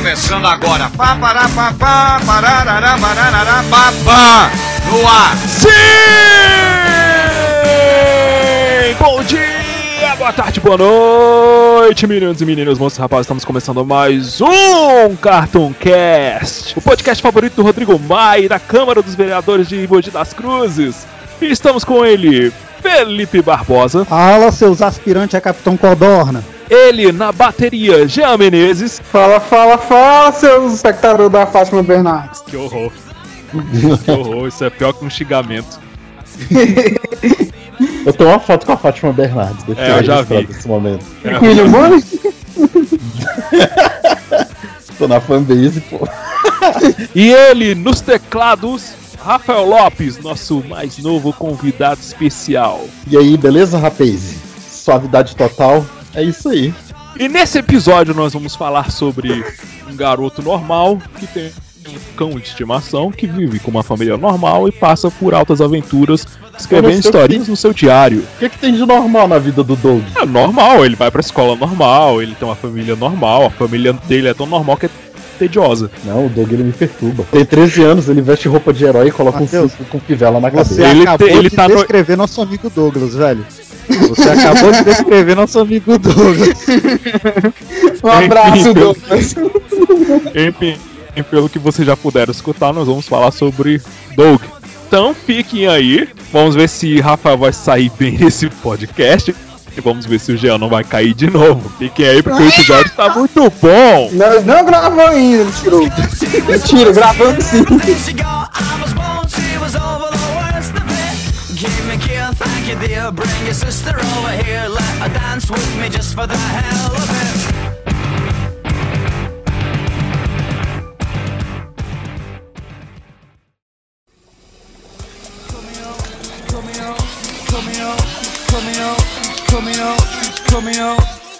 começando agora. Pá, pará, pá, pá, pararará, bararará, pá, pá, no ar. Sim! Bom dia, boa tarde, boa noite, meninos e meninas, moços e rapazes. Estamos começando mais um Cartoon Cast, o podcast favorito do Rodrigo Maia, da Câmara dos Vereadores de Mogi das Cruzes. E estamos com ele, Felipe Barbosa. Fala, seus aspirantes a Capitão Codorna. Ele na bateria, Jean Menezes. Fala, fala, fala, seus espectadores da Fátima Bernardes. Que horror. que horror, isso é pior que um xingamento. Eu tenho uma foto com a Fátima Bernardes. Deixa É, eu já vi. Nesse momento. William Bonner? Tô na fanbase, pô. E ele nos teclados, Rafael Lopes, nosso mais novo convidado especial. E aí, beleza, rapaz? Suavidade total. É isso aí. E nesse episódio nós vamos falar sobre um garoto normal que tem um cão de estimação que vive com uma família normal e passa por altas aventuras escrevendo historinhas no seu diário. O que, que tem de normal na vida do Doug? É normal, ele vai pra escola normal, ele tem uma família normal, a família dele é tão normal que é tediosa. Não, o Doug ele me perturba. Tem 13 anos, ele veste roupa de herói e coloca um Mateus, cinto com pivela na Você cabeça. Ele acabou ele de tá no- descrever nosso amigo Douglas, velho. Você acabou de descrever nosso amigo Douglas. Um abraço, Enfim, Douglas. Enfim, pelo que vocês já puderam escutar, nós vamos falar sobre Doug. Então fiquem aí, vamos ver se Rafael vai sair bem nesse podcast. E vamos ver se o Jean não vai cair de novo. Fiquem aí porque o episódio tá muito bom. Nós não gravamos ainda, ele tirou. Mentira, gravamos sim. Your sister over here, let her dance with me just for the hell of it.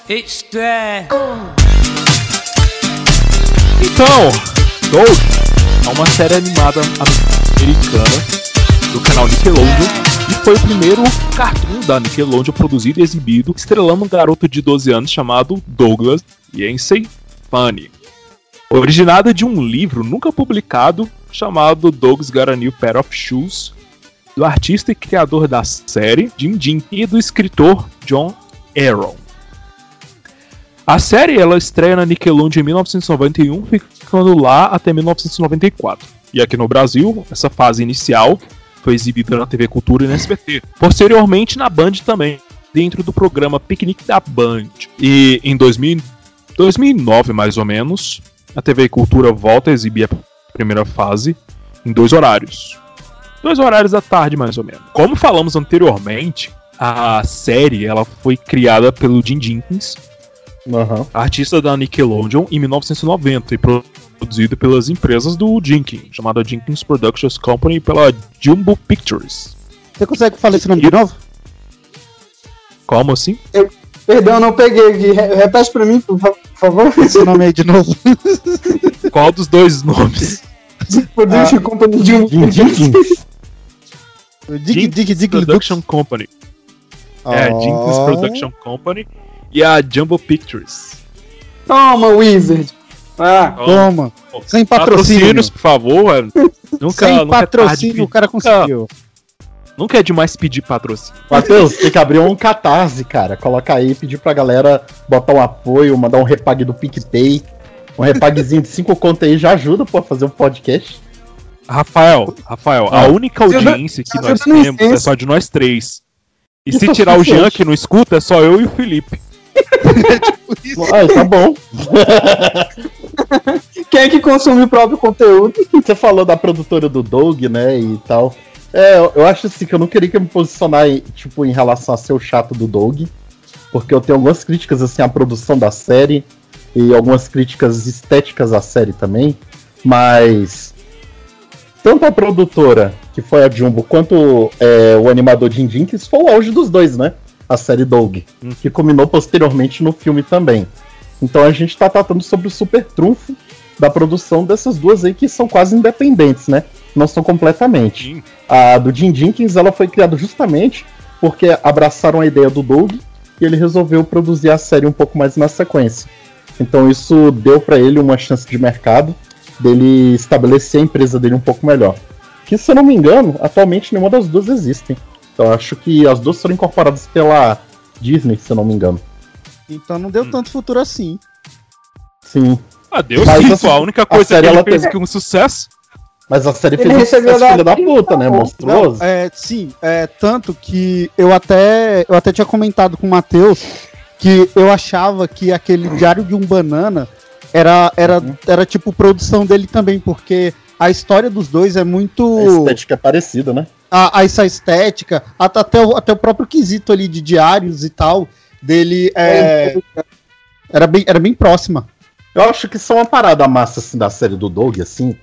It's there. Então, Doug é uma série animada americana do canal Nickelodeon foi o primeiro cartoon da Nickelodeon produzido e exibido, estrelando um garoto de 12 anos chamado Douglas Yancey Funny. Originada de um livro nunca publicado chamado Doug's Got a New Pair of Shoes, do artista e criador da série, Jim Jim, e do escritor John Aaron. A série ela estreia na Nickelodeon em 1991, ficando lá até 1994. E aqui no Brasil, essa fase inicial foi exibida na TV Cultura e na SBT. Posteriormente na Band também, dentro do programa Piquenique da Band. E em 2000, 2009, mais ou menos, a TV Cultura volta a exibir a primeira fase em dois horários. Dois horários da tarde, mais ou menos. Como falamos anteriormente, a série ela foi criada pelo Jim Jenkins, Aham. artista da Nickelodeon em 1990 e produzido pelas empresas do Jenkins, chamada Jenkins Productions Company e pela Jumbo Pictures. Você consegue falar esse nome de novo? Como assim? Perdão, não peguei Repete pra mim, por fa- por favor. Esse nome aí de novo. Qual dos dois nomes? Production Ah. Company um. Jim Jenkins. Dig Production Company. É, a Jenkins Production Company e a Jumbo Pictures. Toma, Wizard. Ah, Toma. Sem patrocínio. Patrocínios, por favor. é. Nunca, Sem nunca é tarde patrocínio de o cara nunca- conseguiu. Nunca é demais pedir patrocínio. Matheus, tem que abrir um catarse, cara. Coloca aí, pedir pra galera botar um apoio, mandar um repag do PicPay. Um repagzinho de 5 conto aí já ajuda, pô, a fazer um podcast. Rafael, Rafael, a Ah. única Ajuda- audiência que nós temos é só de nós três. E Isso se é tirar o. Jean que não escuta, é só eu e o Felipe. Ah, tá bom. quem é que consome o próprio conteúdo? Você falou da produtora do Doug, né, e tal. É, eu- acho assim que eu não queria que eu me posicionar, em, tipo, em relação a ser o chato do Doug, porque eu tenho algumas críticas, assim, à produção da série e algumas críticas estéticas à série também, mas tanto a produtora, que foi a Jumbo, quanto é, o animador Jim Jenkins, foi o auge dos dois, né? A série Doug, Hum. que culminou posteriormente no filme também. Então a gente tá tratando sobre o super trunfo da produção dessas duas aí que são quase independentes, né? Não são completamente. Sim. A do Jim Jenkins ela foi criada justamente porque abraçaram a ideia do Doug e ele resolveu produzir a série um pouco mais na sequência. Então isso deu pra ele uma chance de mercado dele estabelecer a empresa dele um pouco melhor. Que se eu não me engano, atualmente nenhuma das duas existem. Então acho que as duas foram incorporadas pela Disney, se eu não me engano. Então não deu tanto futuro assim. Sim. Ah, Deus Mas sim. A única a coisa série, que ele ela fez teve- com sucesso. Mas a série Ele fez um sucesso da filho da puta, né? Monstruoso. Não, é, sim, é, tanto que eu até, eu até tinha comentado com o Matheus que eu achava que aquele Diário de um Banana era, era, era tipo produção dele também, porque a história dos dois é muito. A estética é parecida, né? a, a essa estética, at- até o, até o próprio quesito ali de diários e tal, dele é, era, bem, era bem próxima. Eu acho que só uma parada massa assim, da série do Doug, assim,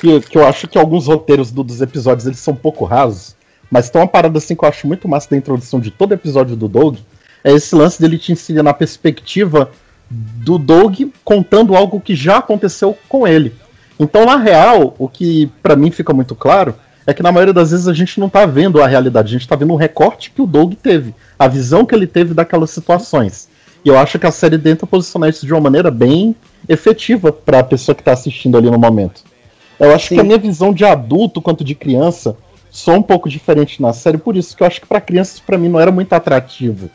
que, que eu acho que alguns roteiros do- dos episódios eles são um pouco rasos, mas tem uma parada assim que eu acho muito massa da introdução de todo episódio do Doug, é esse lance dele te ensinar na perspectiva do Doug contando algo que já aconteceu com ele. Então, na real, o que pra mim fica muito claro é que na maioria das vezes a gente não tá vendo a realidade, a gente tá vendo um recorte que o Doug teve, a visão que ele teve daquelas situações. E eu acho que a série tenta posicionar isso de uma maneira bem efetiva para a pessoa que está assistindo ali no momento. Eu acho que a minha visão de adulto quanto de criança sou um pouco diferente na série, por isso que eu acho que para crianças para mim não era muito atrativo.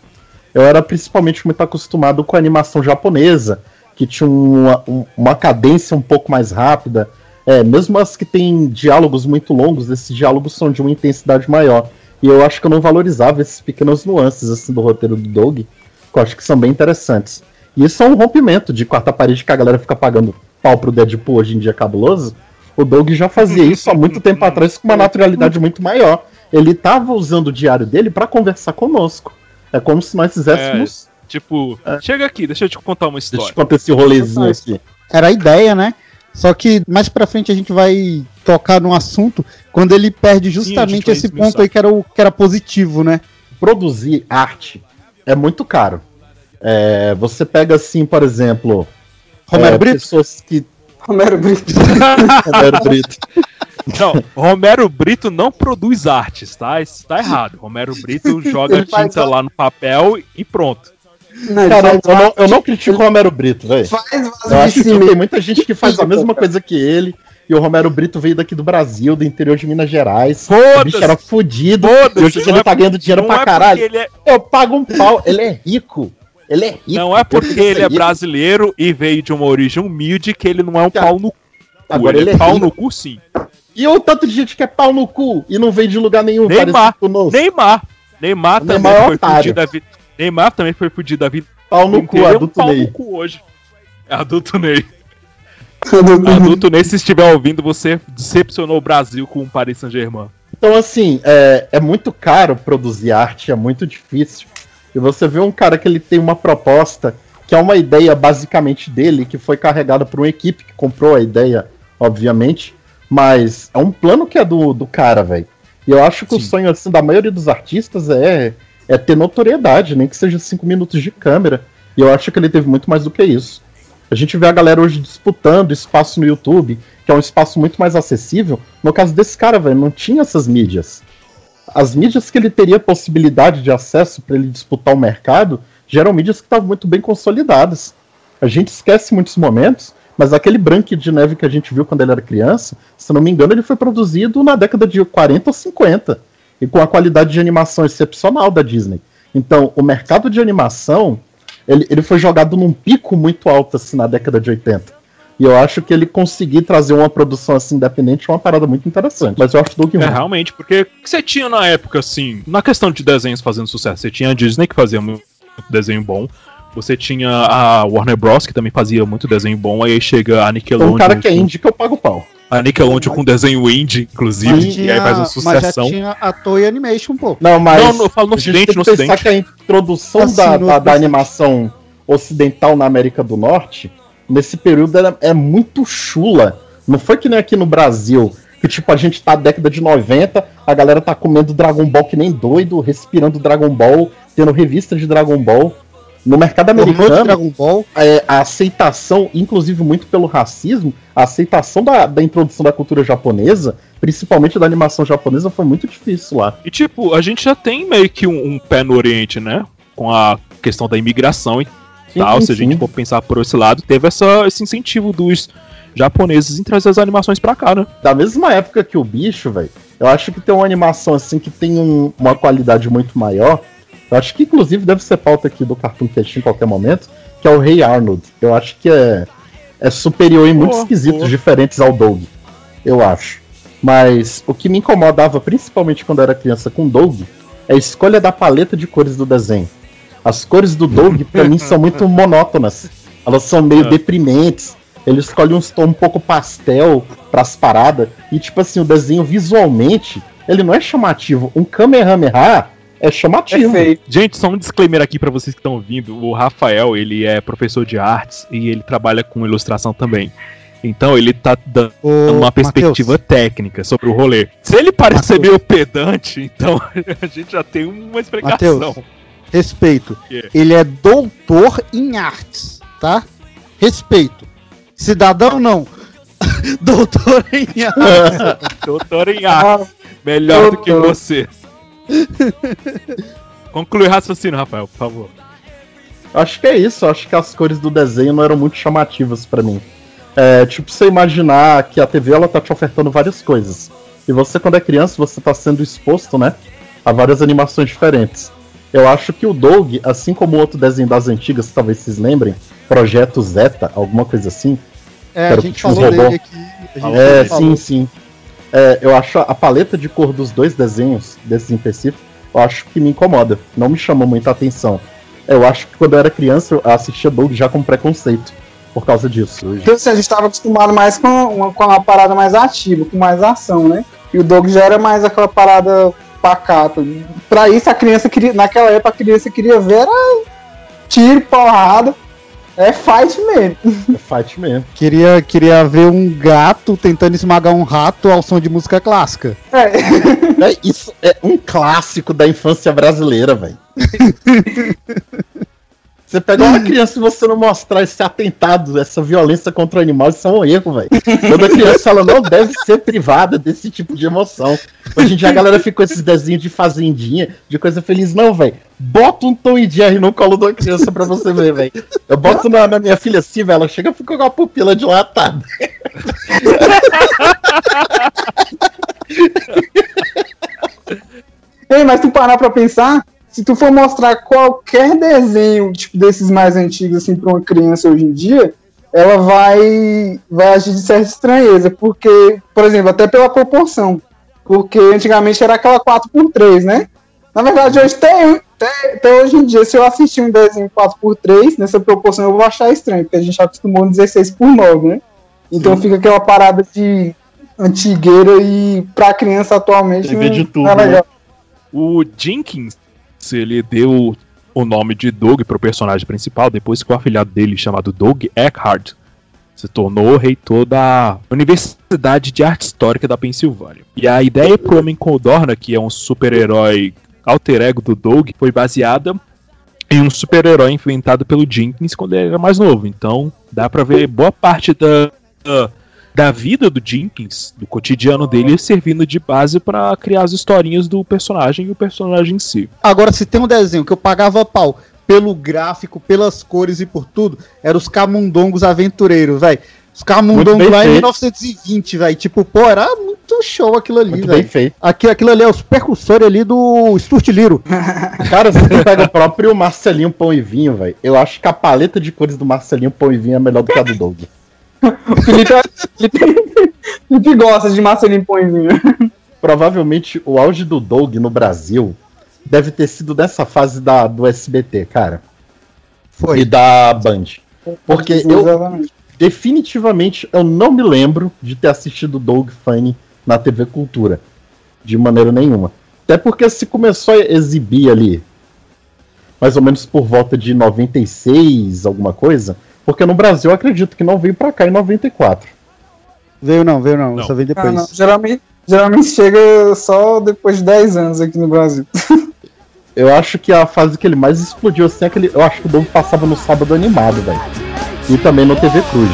Eu era principalmente muito acostumado com a animação japonesa, que tinha uma, um- uma cadência um pouco mais rápida. É, mesmo as que têm diálogos muito longos, esses diálogos são de uma intensidade maior. E eu acho que eu não valorizava esses pequenos nuances assim do roteiro do Doug, que eu acho que são bem interessantes. E isso é um rompimento de quarta parede que a galera fica pagando pau pro Deadpool hoje em dia cabuloso. O Doug já fazia isso há muito tempo atrás com uma naturalidade muito maior. Ele tava usando o diário dele para conversar conosco. É como se nós fizéssemos. Tipo, chega aqui, deixa eu te contar uma Deixa eu te história. contar esse rolezinho aqui. Era a ideia, né? Só que mais pra frente a gente vai tocar no assunto quando ele perde justamente vai esse esmiuçar. ponto aí que era, o, que era positivo, né? Produzir arte é muito caro. É, você pega assim, por exemplo. Romero é, Brito? Pessoas que. Romero Brito. Romero Brito. Não, Romero Brito não produz artes, tá? Isso tá errado. Romero Brito joga tinta lá no papel e pronto. Não, Cara, faz eu não, eu não critico o Romero Brito, velho. Faz Eu vaso acho de que tem muita gente que faz a mesma coisa que ele. E o Romero Brito veio daqui do Brasil, do interior de Minas Gerais. O bicho era fudido. Foda-se, E hoje não ele é tá ganhando dinheiro Não pra é caralho. porque ele é, Eu pago um pau. Ele é rico. Ele é rico. não é Eu porque ele é rico. brasileiro e veio de uma origem humilde que ele não é um Cara, pau no cu. Agora ele, ele é é pau rico. no cu sim. E o tanto de gente que é pau no cu e não veio de lugar nenhum. Neymar. conosco. Neymar. Neymar também Neymar é foi fudido da vida. Neymar também foi fudido da vida. Pau no cu, é um adulto pau Ney. no cu hoje. É adulto Ney. Adulto Ney, se estiver ouvindo, você decepcionou o Brasil com o Paris Saint-Germain. Então, assim, é, é muito caro produzir arte, é muito difícil. E você vê um cara que ele tem uma proposta, que é uma ideia basicamente dele, que foi carregada por uma equipe que comprou a ideia, obviamente, mas é um plano que é do, do cara, velho. E eu acho que o Sim. sonho assim, da maioria dos artistas é, é ter notoriedade, nem que seja cinco minutos de câmera. E eu acho que ele teve muito mais do que isso. A gente vê a galera hoje disputando espaço no YouTube, que é um espaço muito mais acessível. No caso desse cara, velho, não tinha essas mídias. As mídias que ele teria possibilidade de acesso para ele disputar o mercado, já eram mídias que estavam muito bem consolidadas. A gente esquece muitos momentos, mas aquele branco de neve que a gente viu quando ele era criança, se não me engano, ele foi produzido na década de 40 ou 50, e com a qualidade de animação excepcional da Disney. Então, o mercado de animação, ele, ele foi jogado num pico muito alto assim na década de 80. E eu acho que ele conseguir trazer uma produção assim independente é uma parada muito interessante. Mas eu acho Doug É, ruim. realmente, porque o que você tinha na época, assim, na questão de desenhos fazendo sucesso? Você tinha a Disney, que fazia muito desenho bom. Você tinha a Warner Bros, que também fazia muito desenho bom. Aí chega a Então, Nickelodeon. um cara que é indie que eu pago pau. A Nickelodeon com desenho indie, inclusive. e aí faz uma mas já sucessão. tinha a Toei Animation, pô. Não, mas. Não, não, eu falo no Ocidente, no Ocidente. que a introdução Assim, da, da, da animação ocidental na América do Norte, nesse período era- é muito chula. Não foi que nem aqui no Brasil, que tipo, a gente tá na década de 90, a galera tá comendo Dragon Ball que nem doido, respirando Dragon Ball, tendo revista de Dragon Ball. No mercado americano, Dragon Ball. é, a aceitação, inclusive muito pelo racismo, a aceitação da, da introdução da cultura japonesa, principalmente da animação japonesa, foi muito difícil lá. E tipo, a gente já tem meio que um, um pé no Oriente, né? Com a questão da imigração e Sim, tal, se a sim. gente for pensar por esse lado, teve essa, esse incentivo dos japoneses em trazer as animações pra cá, né? Da mesma época que o bicho, velho, eu acho que tem uma animação assim que tem um- uma qualidade muito maior. Eu acho que inclusive deve ser pauta aqui do Cartoon Cat em qualquer momento, que é o Rei Arnold. Eu acho que é, é superior em muitos Boa, quesitos diferentes ao Doug. Eu acho. Mas o que me incomodava, principalmente quando eu era criança com Doug, é a escolha da paleta de cores do desenho. As cores do Doug, pra mim, são muito monótonas. Elas são meio É. deprimentes. Ele escolhe uns tons um pouco pastel pras paradas. E, tipo assim, o desenho visualmente, ele não é chamativo. Um Kamehameha é chamativo. Perfeito. Gente, só um disclaimer aqui pra vocês que estão ouvindo. O Rafael, ele é professor de artes e ele trabalha com ilustração também. Então ele tá dando Ô, uma perspectiva Matheus, técnica sobre o rolê. Se ele parecer Matheus. meio pedante, então a gente já tem uma explicação. Mateus. respeito. quê? Ele é doutor em artes, tá? Respeito. Cidadão não. doutor em artes. Doutor em arte, melhor do que doutor. você. Conclui o raciocínio, Rafael, por favor. Acho que é isso. Acho que as cores do desenho não eram muito chamativas pra mim. É, tipo, você imaginar que a TV ela tá te ofertando várias coisas. E você, quando é criança, você tá sendo exposto, né? A várias animações diferentes. Eu acho que o Doug, assim como o outro desenho das antigas, talvez vocês lembrem, Projeto Zeta, alguma coisa assim. É, a Quero gente que tinha falou robô. dele aqui. A gente É, falou. sim, sim. É, eu acho a paleta de cor dos dois desenhos, desses em específico, eu acho que me incomoda. Não me chamou muita atenção. Eu acho que quando eu era criança, eu assistia Doug já com preconceito. Por causa disso. Porque assim, a gente estava acostumado mais com uma, com uma parada mais ativa, com mais ação, né? E o Doug já era mais aquela parada pacata. Pra isso, a criança queria. Naquela época, a criança queria ver era tiro, porrada. É fight mesmo. É fight mesmo. Queria, queria ver um gato tentando esmagar um rato ao som de música clássica. É. É, isso é um clássico da infância brasileira, velho. Você pegar uma criança e você não mostrar esse atentado, essa violência contra o animal, isso é um erro, velho. Toda criança ela não deve ser privada desse tipo de emoção. Hoje em dia a galera fica com esses desenhos de fazendinha, de coisa feliz. Não, velho. Bota um Tom e Jerry no colo da criança pra você ver, velho. Eu boto na, na minha filha assim, velho. Ela chega e fica com a pupila dilatada. Ei, mas tu parar pra pensar, se tu for mostrar qualquer desenho, tipo, desses mais antigos, assim, pra uma criança hoje em dia, ela vai, vai agir de certa estranheza, porque, por exemplo, até pela proporção, porque antigamente era aquela 4x3, né? Na verdade, hoje tem, até, até hoje em dia, se eu assistir um desenho 4x3, nessa proporção eu vou achar estranho, porque a gente acostumou um 16x9, né? Então fica aquela parada de antigueira e pra criança atualmente TV de não- tudo, não é legal. O Jenkins, ele deu o nome de Doug pro personagem principal depois que o afilhado dele, chamado Doug Eckhart, se tornou reitor da Universidade de Arte Histórica da Pensilvânia. E a ideia pro Homem Codorna, que é um super-herói alter ego do Doug, foi baseada em um super-herói inventado pelo Jenkins quando ele era mais novo. Então, dá pra ver boa parte da, da, da vida do Jenkins, do cotidiano dele, servindo de base pra criar as historinhas do personagem e o personagem em si. Agora, se tem um desenho que eu pagava pau pelo gráfico, pelas cores e por tudo, era os Camundongos Aventureiros, velho. Os Camundongos lá em feito. 1920, velho. Tipo, pô, era muito show aquilo ali, Muito bem velho. feito. Aqui, aquilo ali é os percussores ali do Stuart Little. Cara, você pega o próprio Marcelinho Pão e Vinho, velho, eu acho que a paleta de cores do Marcelinho Pão e Vinho é melhor do que a do Doug. O Felipe, Felipe, Felipe gosta de Marcelinho Põezinho. Provavelmente o auge do Doug no Brasil deve ter sido dessa fase da, do SBT, cara. Foi. E da Band. Porque eu, definitivamente, eu não me lembro de ter assistido Doug Funny na TV Cultura. De maneira nenhuma. Até porque se começou a exibir ali, mais ou menos por volta de 96, alguma coisa. Porque no Brasil eu acredito que não veio pra cá em 94. Veio não, veio não, Não. só veio Ah, depois. não. Geralmente, geralmente chega só depois de 10 anos aqui no Brasil. Eu acho que a fase que ele mais explodiu assim é aquele. Eu acho que o Doug passava no sábado animado, velho. E também no TV Cruz.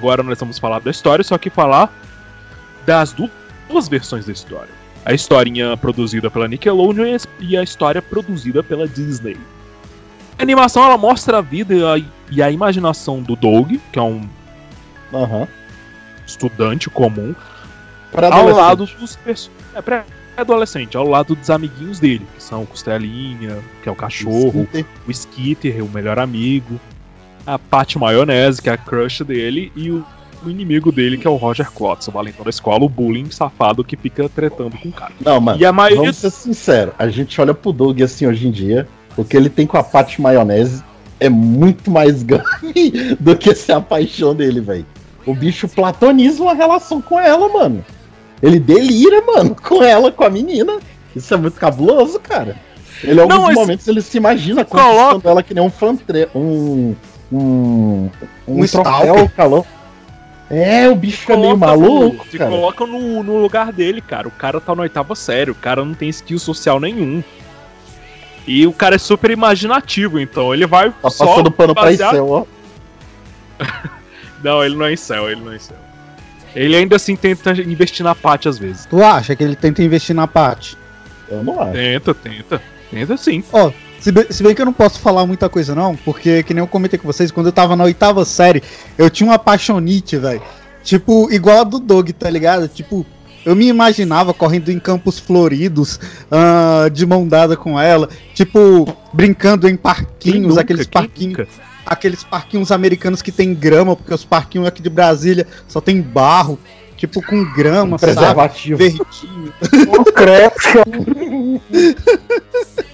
Agora nós vamos falar da história, só que falar das du- duas versões da história. A historinha produzida pela Nickelodeon e a- história produzida pela Disney. A animação ela mostra a vida e a, e a imaginação do Doug, que é um Aham. estudante comum, Pra ao adolescente. lado dos é, pré-adolescente, ao lado dos amiguinhos dele, que são o Costelinha, que é o cachorro, Skitter. o Skitter, o melhor amigo, a Pat Maionese, que é a crush dele, e o, o inimigo dele, que é o Roger Klotz, o valentão da escola, o bullying safado que fica tretando com o cara. Não, mano. E a maioria Vamos ser sinceros, a gente olha pro Doug assim hoje em dia, o que ele tem com a Pat Maionese é muito mais grave do que ser a paixão dele, velho. O bicho platoniza uma relação com ela, mano. Ele delira, mano, com ela, com a menina. Isso é muito cabuloso, cara. Ele, em alguns Não, momentos, ele se imagina coloca- conquistando ela que nem um fantre... um... um... Um troféu, calor. É, o bicho é meio maluco, se cara. coloca no, no lugar dele, cara. O cara tá na oitava série, o cara não tem skill social nenhum. E o cara é super imaginativo, então ele vai Tá só passando pano pra basear- Isel, ó. Não, ele não é incel, ele não é incel. Ele ainda assim tenta investir na Paty às vezes. Tu acha que ele tenta investir na parte? Eu não acho. Tenta, tenta. Tenta sim. Ó, se bem, se bem que eu não posso falar muita coisa não, porque que nem eu comentei com vocês, quando eu tava na oitava série, eu tinha uma paixonite, velho. Tipo, igual a do Doug, tá ligado? Tipo, eu me imaginava correndo em campos floridos, ah, de mão dada com ela, tipo, brincando em parquinhos, nunca, aqueles parquinhos, nunca? aqueles parquinhos americanos que tem grama, porque os parquinhos aqui de Brasília só tem barro, tipo com grama, sabe? Preservativo. Verdinho. Concreto.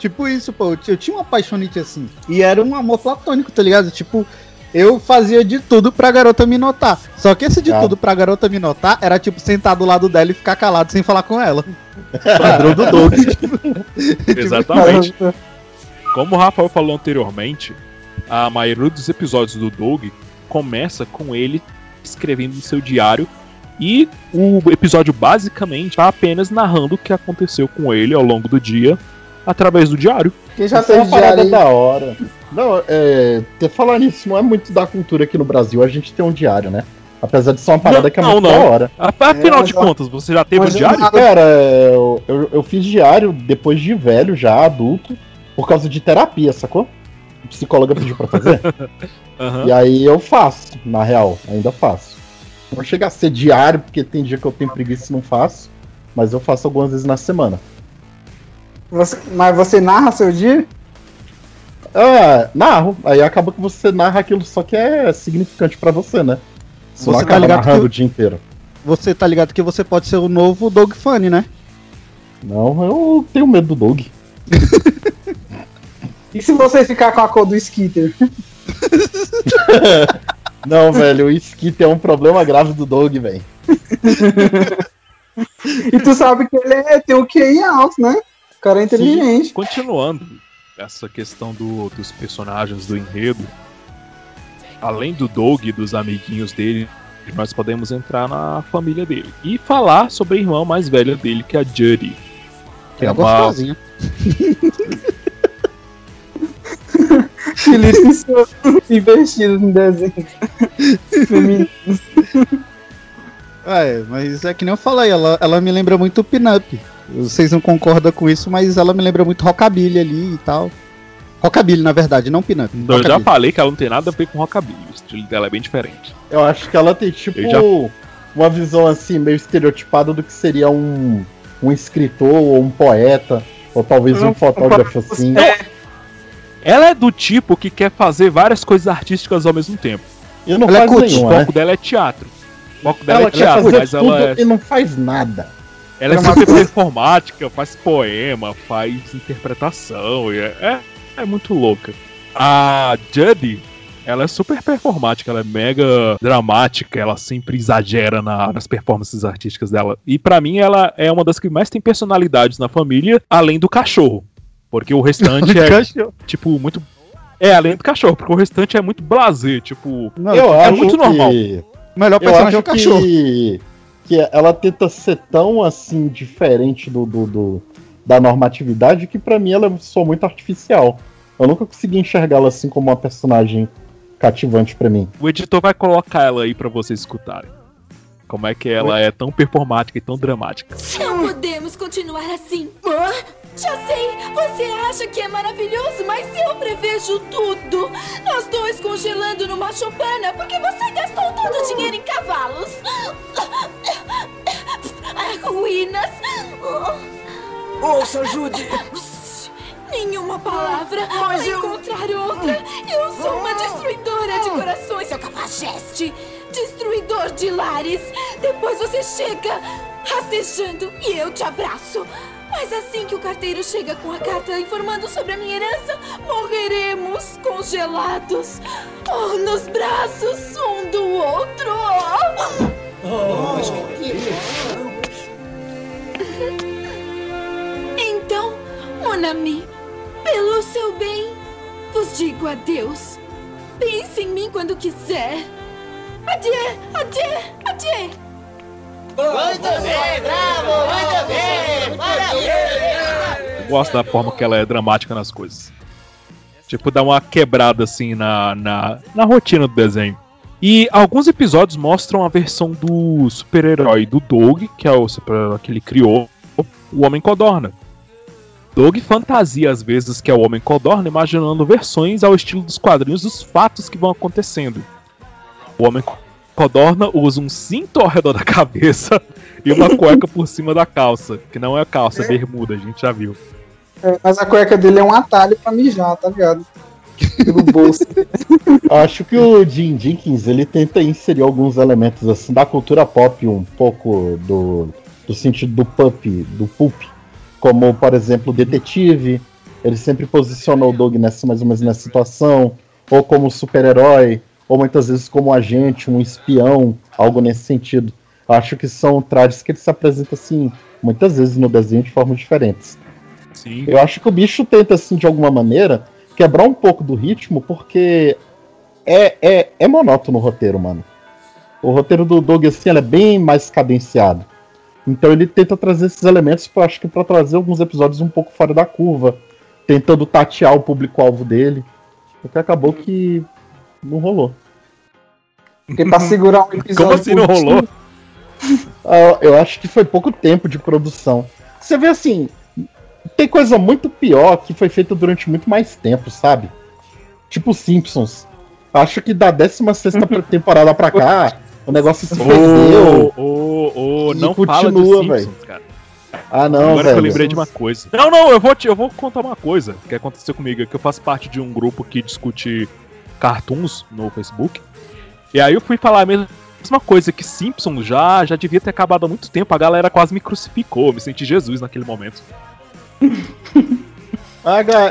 Tipo isso, pô. Eu ti- eu tinha uma paixonite assim. E era um amor platônico, tá ligado? Tipo, eu fazia de tudo pra garota me notar. Só que esse de Ah. tudo pra garota me notar era tipo sentar do lado dela e ficar calado sem falar com ela. Padrão do Doug. Exatamente. Como o Rafael falou anteriormente, a maioria dos episódios do Doug começa com ele escrevendo em seu diário e o episódio basicamente tá apenas narrando o que aconteceu com ele ao longo do dia através do diário. Quem já Isso é uma parada diário? da hora. Não, é. Ter falar nisso não é muito da cultura aqui no Brasil, a gente tem um diário, né? Apesar de ser uma parada Não, que é não, muito não. da hora. Afinal mas de contas, você já teve um diário? Cara, eu, eu, eu fiz diário depois de velho, já adulto, por causa de terapia, sacou? A psicóloga pediu pra fazer. Aham. E aí eu faço, na real, ainda faço. Não chega a ser diário, porque tem dia que eu tenho preguiça e não faço, mas eu faço algumas vezes na semana. Você- mas você narra seu dia? Ah, narro. Aí acaba que você narra aquilo só que é significante pra você, né? Você, Você não tá acaba ligado narrando que o dia inteiro. Você tá ligado que você pode ser o novo Doug Funny, né? Não, eu tenho medo do Doug. E se você ficar com a cor do Skitter? Não, velho, o Skit é um problema grave do Doug, velho. E tu sabe que ele é, tem o QI alto, né? O cara é inteligente. Continuando essa questão do- dos personagens do enredo, além do Doug e dos amiguinhos dele, nós podemos entrar na família dele e falar sobre a irmã mais velha dele, que é a Judy. Que é, É uma. Feliz que sou investido em desenho. Feminino. É, mas é que nem eu falei, ela, ela me lembra muito o Pinup. Vocês não concordam com isso, mas ela me lembra muito Rockabilly ali e tal. Rockabilly, na verdade, não Pinup. eu já falei que ela não tem nada a ver com rockabilly, o estilo dela é bem diferente. Eu acho que ela tem, tipo, Eu já- uma visão assim, meio estereotipada do que seria um, um escritor ou um poeta, ou talvez um fotógrafo assim. Ela é do tipo que quer fazer várias coisas artísticas ao mesmo tempo. E não Ela é faz O nenhuma, né? foco dela é teatro. O foco dela Ela é quer teatro, fazer mas tudo ela é e não faz nada. Ela é super performática, faz poema, faz interpretação, é, é, é muito louca. A Judy, ela é super performática, ela é mega dramática, ela sempre exagera na- nas performances artísticas dela. E pra mim, ela é uma das que mais tem personalidades na família, além do cachorro. Porque o restante é, tipo, muito. É, além do cachorro, porque o restante é muito blazer, tipo. Não, eu é acho muito que... normal. melhor personagem é o cachorro. que, que ela tenta ser tão assim diferente do, do- do- da normatividade que pra mim ela é só muito artificial. Eu nunca consegui enxergá-la assim como uma personagem cativante pra mim. O editor vai colocar ela aí pra vocês escutarem. Como é que ela é tão performática e tão dramática. Não podemos continuar assim. Ah, Já sei, você acha que é maravilhoso, mas eu prevejo tudo. Nós dois congelando numa chopana porque você gastou todo o dinheiro em cavalos. Ruínas. Ouça, Judy. Nenhuma palavra. Mas eu- encontrar outra. Eu sou uma destruidora de corações, seu cafajeste. Destruidor de lares. Depois você chega rastejando e eu te abraço. Mas assim que o carteiro chega com a carta informando sobre a minha herança, morreremos congelados. Oh, nos braços um do outro. Então, mon ami, pelo seu bem, vos digo adeus. Pense em mim quando quiser. Adieu, adieu, adieu. Eu gosto da forma que ela é dramática nas coisas. Tipo, dá uma quebrada assim na, na, na rotina do desenho. E alguns episódios mostram a versão do super-herói do Doug, que é o super que ele criou, o Homem Codorna. Doug fantasia às vezes que é o Homem Codorna, imaginando versões ao estilo dos quadrinhos dos fatos que vão acontecendo. O Homem Codorna usa um cinto ao redor da cabeça e uma cueca por cima da calça, que não é calça, é bermuda, a gente já viu. É, mas a cueca dele é um atalho pra mijar, tá ligado? Pelo bolso. Eu acho que o Jim Jenkins ele tenta inserir alguns elementos assim da cultura pop, um pouco do, do sentido do pup, do pulp, como por exemplo o detetive. Ele sempre posicionou o Doug nessa mais ou menos nessa situação, ou como super-herói, ou muitas vezes como agente, um espião, algo nesse sentido. Acho que são trajes que ele se apresenta assim muitas vezes no desenho de formas diferentes. Sim. Eu acho que o bicho tenta, assim, de alguma maneira, quebrar um pouco do ritmo, porque é, é, é monótono o roteiro, mano. O roteiro do Doug, assim, ele é bem mais cadenciado. Então ele tenta trazer esses elementos, pra, acho que para trazer alguns episódios um pouco fora da curva, tentando tatear o público-alvo dele. Porque acabou que não rolou. Porque pra segurar um episódio. Como assim não rolou? Ah, eu acho que foi pouco tempo de produção. Você vê assim, tem coisa muito pior que foi feita durante muito mais tempo, sabe? Tipo Simpsons. Acho que da 16 temporada pra cá, o negócio se perdeu. Ô, ô, ô, não continua, cara. Ah, não, Agora que eu velho. lembrei de uma coisa. Não, não, eu vou, te, eu vou contar uma coisa que aconteceu comigo. é Que eu faço parte de um grupo que discute cartoons no Facebook. E aí eu fui falar a mesma coisa, que Simpsons já, já devia ter acabado há muito tempo. A galera quase me crucificou. Eu me senti Jesus naquele momento.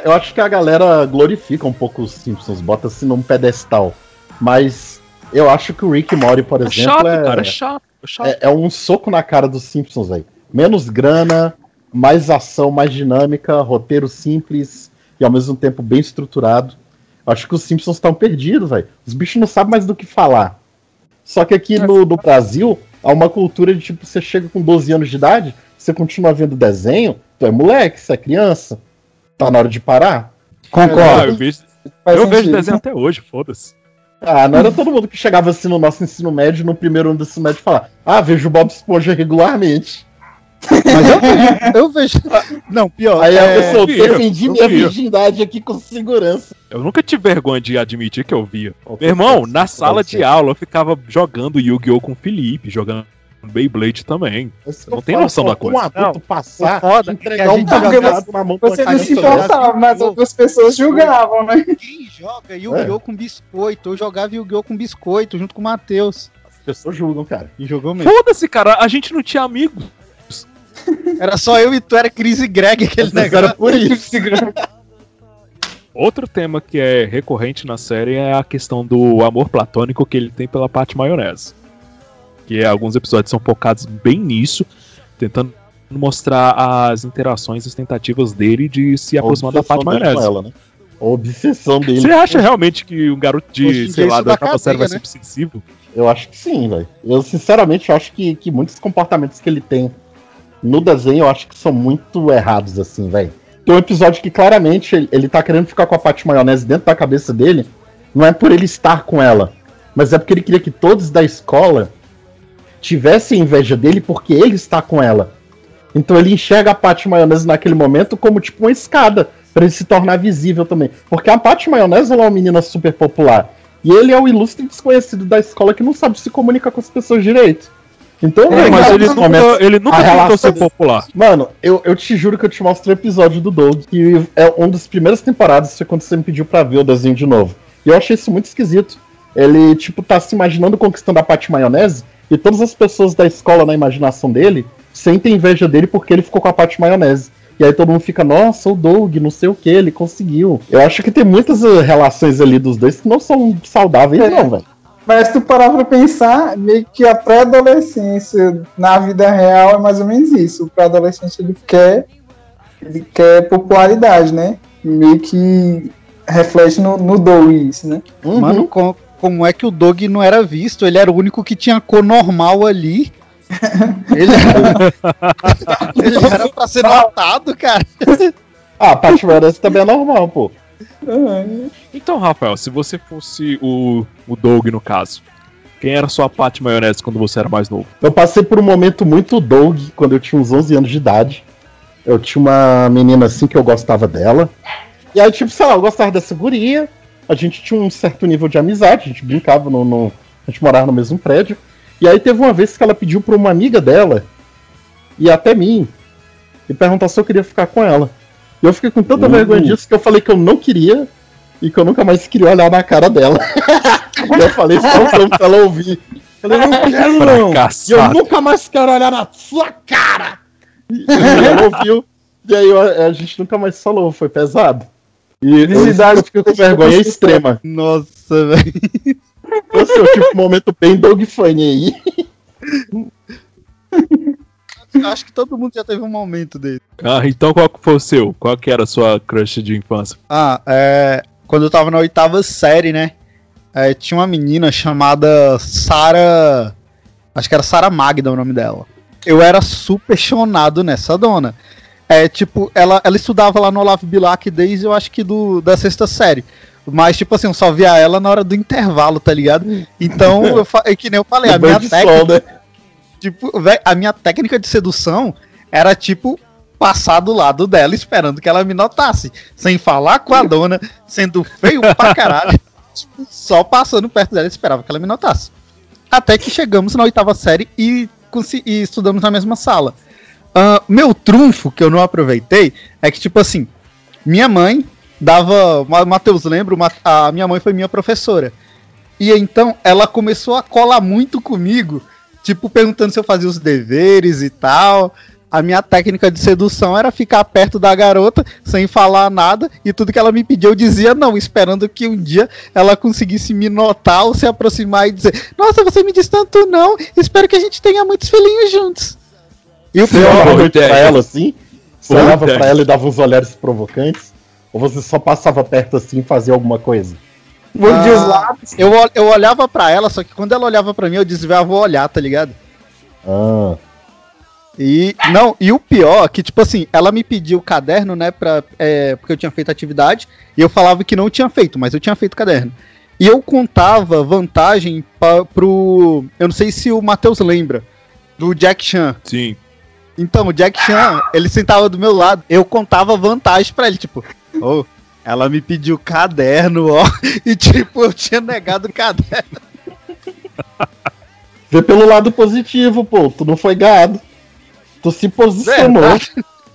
Eu acho que a galera glorifica um pouco os Simpsons, bota assim num pedestal. Mas eu acho que o Rick Morty, por É exemplo, chato, é, cara, é chato. É chato. é, é um soco na cara dos Simpsons aí. Menos grana, mais ação, mais dinâmica, roteiro simples e ao mesmo tempo bem estruturado. Acho que os Simpsons estão perdidos, velho. Os bichos não sabem mais do que falar. Só que aqui no, no Brasil, há uma cultura de tipo, você chega com 12 anos de idade, você continua vendo desenho, tu é moleque, você é criança. Tá na hora de parar? Ah, Concordo. eu vejo, eu vejo desenho até hoje, foda-se. Ah, não era todo mundo que chegava assim no nosso ensino médio, no primeiro ano do ensino médio, e falar: Ah, vejo o Bob Esponja regularmente. Mas eu vejo. Eu vejo. Não, pior. Aí é, eu- defendi eu minha vi. virgindade aqui com segurança. Eu nunca tive vergonha de admitir que eu via. Ó, Meu irmão, na sala de aula eu ficava jogando Yu-Gi-Oh! com o Felipe, jogando Beyblade também. Que não tem noção da coisa. Um adulto passar, o foda é que entregar a um quadrado na mão pra Você não se importava, mas outras pessoas julgavam, né? Quem joga Yu-Gi-Oh! com biscoito? Eu jogava Yu-Gi-Oh! com biscoito junto com o Matheus. As pessoas julgam, cara. E jogou mesmo. Foda-se, cara, a gente não tinha amigos. Era só eu e tu, era Cris e Greg, aquele negócio. era por isso. Outro tema que é recorrente na série é a questão do amor platônico que ele tem pela parte maionese. Que é, alguns episódios são focados bem nisso, tentando mostrar as interações e as tentativas dele de se aproximar da parte maionese. ela, né? A obsessão dele. Você acha realmente que um garoto de, sei lá, da oitava série vai cadeia, ser né? obsessivo? Eu acho que sim, velho. Eu sinceramente acho que, que muitos comportamentos que ele tem no desenho eu acho que são muito errados, assim, velho. Tem um episódio que claramente ele, ele tá querendo ficar com a parte maionese dentro da cabeça dele, não é por ele estar com ela, mas é porque ele queria que todos da escola tivessem inveja dele porque ele está com ela. Então ele enxerga a Paty Maionese naquele momento como tipo uma escada para ele se tornar visível também. Porque a Paty Maionese ela é uma menina super popular. E ele é o ilustre desconhecido da escola que não sabe se comunicar com as pessoas direito. Então, É, mas ele nunca, momentos- ele nunca tentou relação ser popular. Mano, eu, eu te juro que eu te mostro o episódio do Doug, que é um dos primeiras temporadas, foi quando você me pediu pra ver o desenho de novo. E eu achei isso muito esquisito. Ele, tipo, tá se imaginando conquistando a Paty Maionese, e todas as pessoas da escola, na imaginação dele, sentem inveja dele porque ele ficou com a Paty Maionese. E aí todo mundo fica, nossa, o Doug, não sei o que, ele conseguiu. Eu acho que tem muitas eh, relações ali dos dois que não são saudáveis, É. não, velho. Mas se tu parar pra pensar, meio que a pré-adolescência na vida real é mais ou menos isso. O pré-adolescente ele quer, ele quer popularidade, né? Meio que reflete no, no Doug isso, né? Uhum. Mano, co- como é que o Dog não era visto? Ele era o único que tinha cor normal ali. Ele era, ele era pra ser notado, cara. Ah, a Paty Maionese também é normal, pô. Então, Rafael, se você fosse o, o Doug no caso, quem era sua Paty Maionese quando você era mais novo? Eu passei por um momento muito Doug quando eu tinha uns 11 anos de idade. Eu tinha uma menina assim que eu gostava dela. E aí, tipo, sei lá, eu gostava dessa guria. A gente tinha um certo nível de amizade, a gente brincava no. no- a gente morava no mesmo prédio. E aí teve uma vez que ela pediu pra uma amiga dela e até mim e perguntar se eu queria ficar com ela. E eu fiquei com tanta Uh. vergonha disso que eu falei que eu não queria e que eu nunca mais queria olhar na cara dela. e eu falei só pra ela ouvir. Falei, não quero não. E eu nunca mais quero olhar na sua cara! E ela ouviu, e aí eu- a gente nunca mais falou, foi pesado. E eu, eu fiquei com vergonha extrema. Nossa, velho. Esse é o tipo de momento bem Dog Funny aí. Acho que todo mundo já teve um momento dele. Ah, então qual foi o seu? Qual que era a sua crush de infância? Ah, é. Quando eu tava na oitava série, né? é, tinha uma menina chamada Sara. Acho que era Sara Magda o nome dela. Eu era super chonado nessa dona. É, tipo, ela, ela estudava lá no Olavo Bilac desde eu acho que do, da sexta série. Mas, tipo assim, eu só via ela na hora do intervalo, tá ligado? Então, eu, é que nem eu falei, a minha técnica. sol, né? Tipo, a minha técnica de sedução era tipo passar do lado dela esperando que ela me notasse, sem falar com a dona, sendo feio pra caralho, tipo, só passando perto dela e esperava que ela me notasse. Até que chegamos na oitava série e, e estudamos na mesma sala. Ah, meu trunfo, que eu não aproveitei, é que, tipo assim, minha mãe dava. Ma- Matheus, lembro, a minha mãe foi minha professora. E então ela começou a colar muito comigo, tipo, perguntando se eu fazia os deveres e tal. A minha técnica de sedução era ficar perto da garota, sem falar nada, e tudo que ela me pediu eu dizia não, esperando que um dia ela conseguisse me notar ou se aproximar e dizer: Nossa, você me diz tanto não, espero que a gente tenha muitos filhinhos juntos. E o Você pior, olhava Boa muito pra ideia. ela assim? Você olhava pra ela e dava uns olhares provocantes? Ou você só passava perto assim e fazia alguma coisa? Mordia os Ah. lábios. eu, eu olhava pra ela, só que quando ela olhava pra mim, eu desviava o olhar, tá ligado? Ah. E não, e o pior é que, tipo assim, ela me pediu o caderno, né, pra, é, porque eu tinha feito atividade, e eu falava que não tinha feito, mas eu tinha feito o caderno. E eu contava vantagem pra, pro. Eu não sei se o Matheus lembra, do Jack Chan. Sim. Então, o Jack Chan, ele sentava do meu lado, eu contava vantagem pra ele, tipo, ô, ela me pediu caderno, ó, e tipo, eu tinha negado o caderno. Vê pelo lado positivo, pô. Tu não foi gado. Tu se posicionou.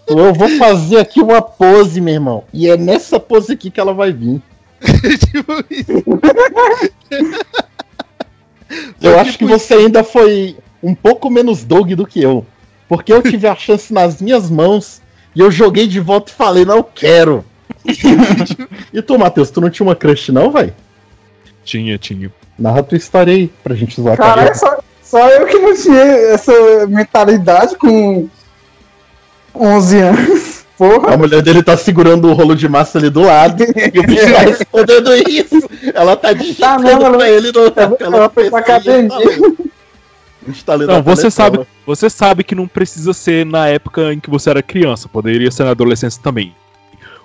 Eu vou fazer aqui uma pose, meu irmão. E é nessa pose aqui que ela vai vir. tipo, isso. Eu Foi acho tipo que você ainda foi um pouco menos dog do que eu. Porque eu tive a chance nas minhas mãos e eu joguei de volta e falei, não quero. e tu, Matheus, tu não tinha uma crush, não, vai? Tinha, tinha. Narra tua história aí pra gente a Caralho, cabeça. só, só eu que não tinha essa mentalidade com 11 anos. A Porra. mulher dele tá segurando o rolo de massa ali do lado e o bicho tá respondendo isso. Ela tá digitando Tá, não, ela- pra ele no, ela foi pra academia. A tá Não, a você sabe, você sabe que não precisa ser na época em que você era criança, poderia ser na adolescência também.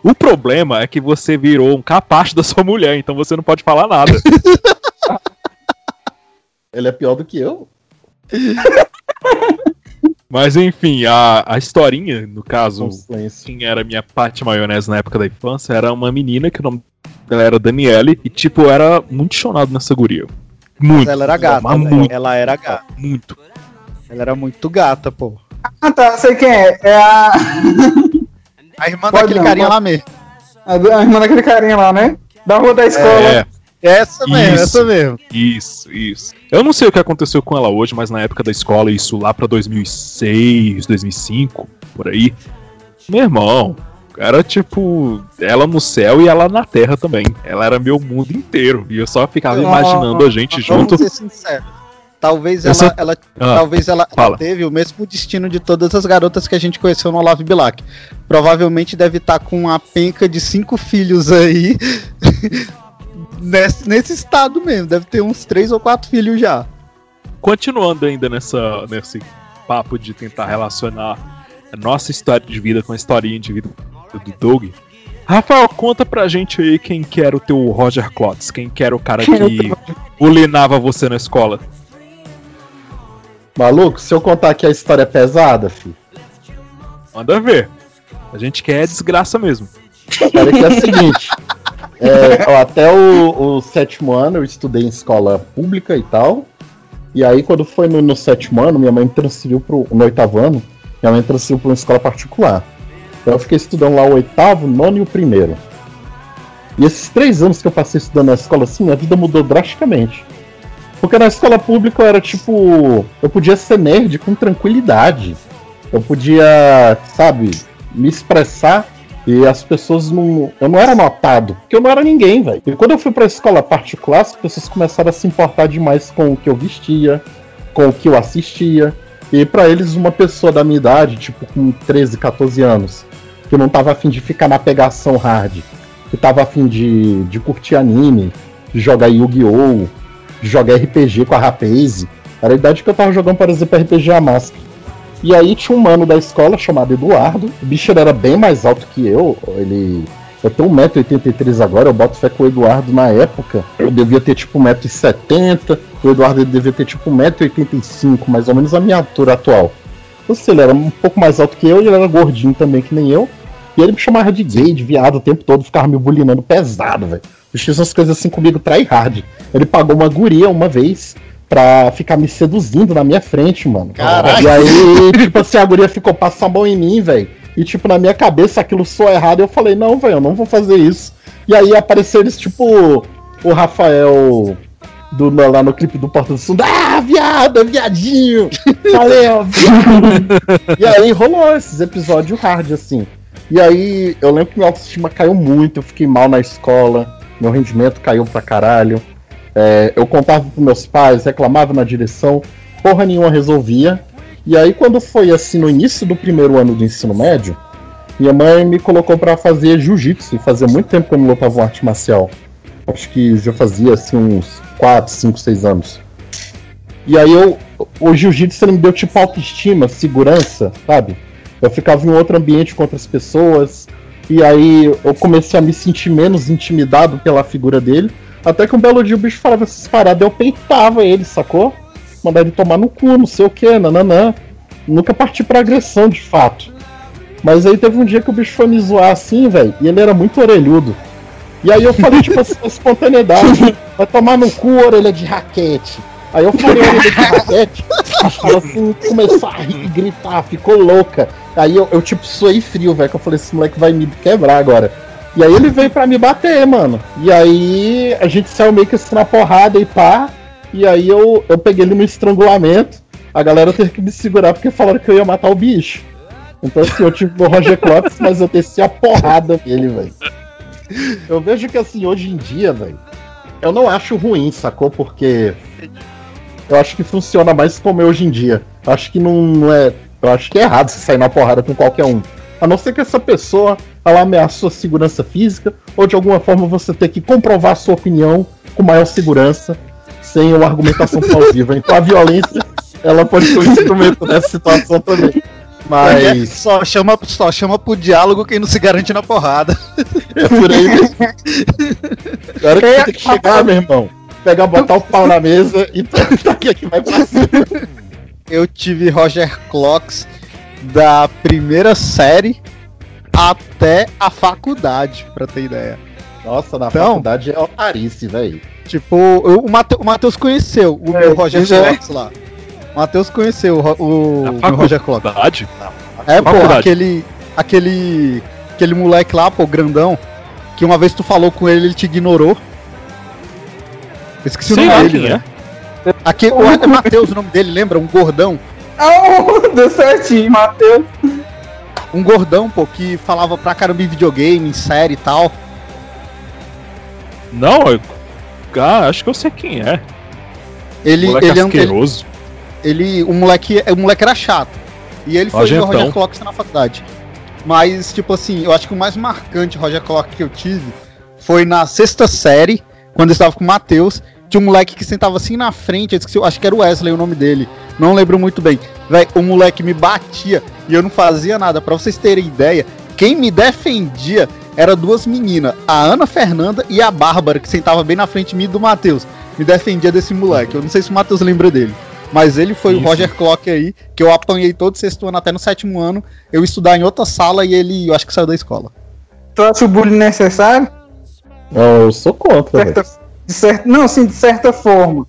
O problema é que você virou um capacho da sua mulher, então você não pode falar nada. Ele é pior do que eu. Mas enfim, a, a historinha, no caso, quem era minha parte maionese na época da infância, era uma menina que o nome dela era Daniele, e tipo, era muito chonado nessa guria. Muito. Ela era gata, Mas né? muito, Ela era gata. muito. Ela era muito gata, pô. Ah, tá, sei quem é. É a, A irmã Pode daquele não, carinha pode- lá mesmo. a, a irmã daquele carinha lá, né? Da rua da escola. É, Essa mesmo, Isso. essa mesmo. isso, isso. Eu não sei o que aconteceu com ela hoje, mas na época da escola, isso lá pra 2006, 2005, por aí. Meu irmão, era tipo, ela no céu e ela na terra também. Ela era meu mundo inteiro. E eu só ficava imaginando a gente junto. Vamos ser sinceros. Talvez Eu ela, só- ela, Ah, talvez ela, teve o mesmo destino de todas as garotas que a gente conheceu no Olavo Bilac. Provavelmente deve estar com uma penca de cinco filhos aí. nesse, nesse estado mesmo. Deve ter uns três ou quatro filhos já. continuando ainda nessa, nesse papo de tentar relacionar a nossa história de vida com a historinha de vida do Doug. Rafael, conta pra gente aí quem que era o teu Roger Klotz, quem que era o cara que bulinava você na escola. Maluco, se eu contar que a história é pesada, filho. Manda ver. A gente quer desgraça mesmo. Cara, que é o seguinte. é, ó, até o, o sétimo ano eu estudei em escola pública e tal. E aí, quando foi no, no sétimo ano, minha mãe me transferiu pro. No oitavo ano, minha mãe me transferiu pra uma escola particular. Então eu fiquei estudando lá o oitavo, nono e o primeiro. E esses três anos que eu passei estudando na escola assim, minha vida mudou drasticamente. Porque na escola pública eu era tipo. Eu podia ser nerd com tranquilidade. Eu podia, sabe, me expressar e as pessoas não. Eu não era notado, porque eu não era ninguém, velho. E quando eu fui pra escola particular, as pessoas começaram a se importar demais com o que eu vestia, com o que eu assistia. E pra eles, uma pessoa da minha idade, tipo com 13, 14 anos, que não tava afim de ficar na pegação hard, que tava afim de, de curtir anime, de jogar Yu-Gi-Oh!, de jogar RPG com a Rapaze, era a idade que eu tava jogando, por exemplo, RPG a Máscara. E aí tinha um mano da escola chamado Eduardo. O bicho era bem mais alto que eu. Ele. Eu tenho 1,83m agora, eu boto fé com o Eduardo na época. Eu devia ter tipo 1,70m. O Eduardo devia ter tipo 1,85m, mais ou menos a minha altura atual. Ou seja, ele era um pouco mais alto que eu e ele era gordinho também, que nem eu. E ele me chamava de gay, de viado o tempo todo, ficava me bulinando pesado, velho. Ele fez umas coisas assim comigo, try hard. Ele pagou uma guria uma vez pra ficar me seduzindo na minha frente, mano. Caralho. E aí, tipo assim, a guria ficou passando a mão em mim, velho. E, tipo, na minha cabeça aquilo soou errado. E eu falei, não, velho, eu não vou fazer isso. E aí apareceu eles, tipo, o Rafael do, no- lá no clipe do Porta dos Fundos. Ah, viado, viadinho! Valeu, viado! e aí rolou esses episódios hard, assim. E aí, eu lembro que minha autoestima caiu muito, eu fiquei mal na escola, meu rendimento caiu pra caralho. É, eu contava pros meus pais, reclamava na direção, porra nenhuma resolvia. E aí, quando foi assim, no início do primeiro ano do ensino médio, minha mãe me colocou pra fazer jiu-jitsu, e fazia muito tempo que eu não lutava uma arte marcial. Acho que já fazia assim uns 4, 5, 6 anos. E aí eu. O jiu-jitsu me deu tipo autoestima, segurança, sabe? Eu ficava em outro ambiente com outras pessoas. E aí eu comecei a me sentir menos intimidado pela figura dele. Até que um belo dia o bicho falava essas paradas, eu peitava ele, sacou? Mandava ele tomar no cu, não sei o que, nananã. Nunca parti pra agressão de fato. Mas aí teve um dia que o bicho foi me zoar assim, velho, e ele era muito orelhudo. E aí eu falei, tipo assim, com espontaneidade, vai tomar no cu, orelha de raquete. Aí eu falei orelha de raquete, ela começou a rir, gritar, ficou louca. Aí eu, eu tipo, suei frio, velho, que eu falei, esse moleque vai me quebrar agora. E aí ele veio pra me bater, mano. E aí a gente saiu meio que assim na porrada e pá. E aí eu, eu peguei ele no estrangulamento. A galera teve que me segurar porque falaram que eu ia matar o bicho. Então assim, eu tive o Roger Klotz, mas eu desci a porrada nele, velho. Eu vejo que assim, hoje em dia, velho, eu não acho ruim, sacou? Porque eu acho que funciona mais como é hoje em dia. Eu acho que não, não é. Eu acho que é errado você sair na porrada com qualquer um. A não ser que essa pessoa ela ameaça sua segurança física, ou de alguma forma você ter que comprovar sua opinião com maior segurança, sem uma argumentação plausível. Então a violência ela pode ser um instrumento nessa situação também. Mas Só chama, só chama pro diálogo quem não se garante na porrada. é por aí mesmo. Hora que você tem que chegar, meu irmão, pegar, botar o pau na mesa e tá aqui, aqui vai pra cima. Eu tive Roger Clocks da primeira série até a faculdade, pra ter ideia. Nossa, na Então- faculdade é otarice, velho. Tipo, eu- o, Mate- o Matheus conheceu o É, meu Roger é. Clocks lá. O Matheus conheceu o, o, Na meu Roger Clocks. faculdade? É, pô, Faculdade. aquele. Aquele. Aquele moleque lá, pô, grandão. Que uma vez tu falou com ele, ele te ignorou. Eu esqueci Sei o nome dele, é. né? Aquele, o é Matheus o nome dele, lembra? Um gordão. Ah, deu certinho, Matheus. Um gordão, pô, que falava pra caramba em videogame, em série e tal. Não, eu... Ah, acho que eu sei quem é. Ele, Moleque ele, é um- ele, o moleque, o moleque era chato. E ele foi o Roger Clocks na faculdade. Mas, tipo assim, eu acho que o mais marcante Roger Clock que eu tive foi na sexta série, quando eu estava com o Matheus. Tinha um moleque que sentava assim na frente, eu esqueci, acho que era o Wesley o nome dele. Não lembro muito bem. Véi, o moleque me batia e eu não fazia nada. Pra vocês terem ideia, quem me defendia era duas meninas, a Ana Fernanda e a Bárbara, que sentava bem na frente de mim e do Matheus. Me defendia desse moleque. Eu não sei se o Matheus lembra dele. Mas ele foi o Isso. Roger Clock aí, que eu apanhei todo sexto ano até no sétimo ano. Eu estudar em outra sala e ele, eu acho que saiu da escola. Acha o bullying necessário? Não, eu sou contra, velho. Certa, de certa, não, sim, de certa forma.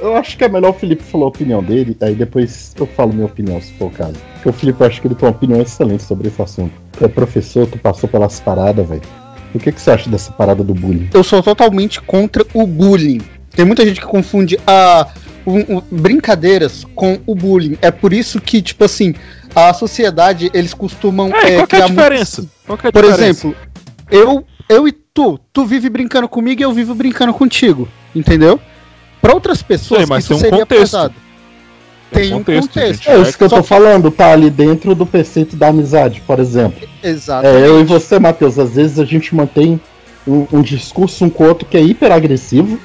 Eu acho que é melhor o Felipe falar a opinião dele, aí depois eu falo minha opinião, se for o caso. Porque o Felipe, eu acho que ele tem uma opinião excelente sobre esse assunto. Tu é professor, tu passou pelas paradas, velho. O que, que você acha dessa parada do bullying? Eu sou totalmente contra o bullying. Tem muita gente que confunde a o- o- brincadeiras com o bullying. É por isso que, tipo assim, a sociedade, eles costumam É, é, qual que é a diferença? Qual que é a Por diferença? exemplo, eu, eu e tu, tu vive brincando comigo e eu vivo brincando contigo, entendeu? Pra outras pessoas, Sim, mas isso tem um seria contexto. pesado. Tem Tem um contexto, contexto. gente. É isso que eu tô que- falando, tá ali dentro do preceito da amizade, por exemplo. Exato. É, eu e você, Matheus, às vezes a gente mantém um, um discurso um com o outro que é hiper agressivo,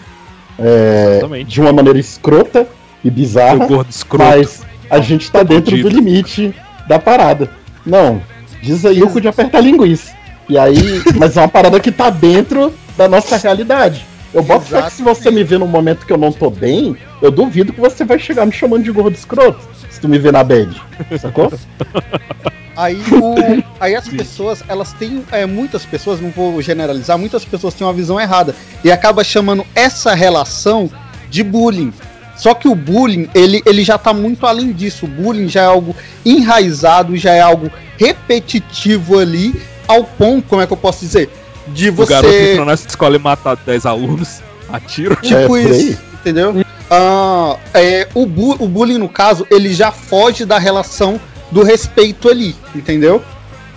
é, de uma maneira escrota e bizarra, gordo escroto. mas a gente tá dentro Fudido. do limite da parada. Não, diz aí o cu de apertar linguiça. E aí, mas é uma parada que tá dentro da nossa realidade. Eu boto fé que se você me vê num momento que eu não tô bem, eu duvido que você vai chegar me chamando de gordo escroto. Se tu me vê na bad. Sacou? Aí, o- aí as pessoas, elas têm, é, muitas pessoas, não vou generalizar, muitas pessoas têm uma visão errada e acaba chamando essa relação de bullying. Só que o bullying, ele, ele já tá muito além disso. O bullying já é algo enraizado, já é algo repetitivo ali, ao ponto, como é que eu posso dizer? De O garoto você. entrou nessa escola e matar 10 alunos a tiro. É, Tipo por isso, entendeu? Ah, é, o, bu- o bullying, no caso, ele já foge da relação do respeito ali, entendeu?